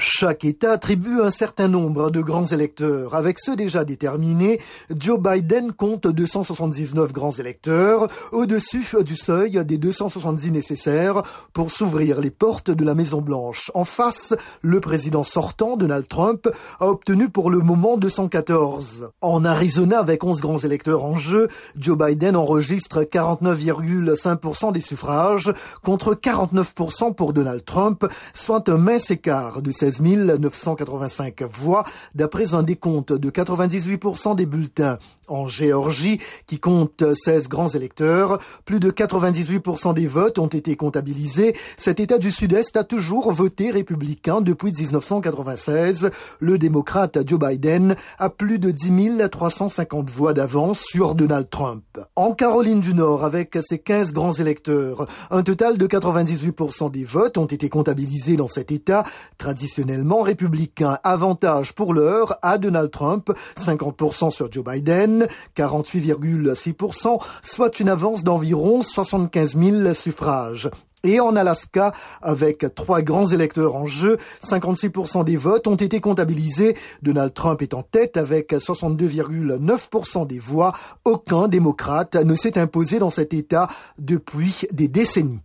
Chaque État attribue un certain nombre de grands électeurs. Avec ceux déjà déterminés, Joe Biden compte 279 grands électeurs, au-dessus du seuil des 270 nécessaires pour s'ouvrir les portes de la Maison Blanche. En face, le président sortant, Donald Trump, a obtenu pour le moment 214. En Arizona, avec 11 grands électeurs en jeu, Joe Biden enregistre 49,5% des suffrages contre 49% pour Donald Trump, soit un mince écart de 16 985 voix, d'après un décompte de 98% des bulletins. En Géorgie, qui compte 16 grands électeurs, plus de 98% des votes ont été comptabilisés. Cet État du Sud-Est a toujours voté républicain depuis 1996. Le démocrate Joe Biden a plus de 10 350 voix d'avance sur Donald Trump. En Caroline du Nord, avec ses 15 grands électeurs, un total de 98% des votes ont été comptabilisés dans cet État traditionnellement républicain. Avantage pour l'heure à Donald Trump, 50% sur Joe Biden, 48,6%, soit une avance d'environ 75 000 suffrages. Et en Alaska, avec trois grands électeurs en jeu, 56% des votes ont été comptabilisés. Donald Trump est en tête avec 62,9% des voix. Aucun démocrate ne s'est imposé dans cet État depuis des décennies.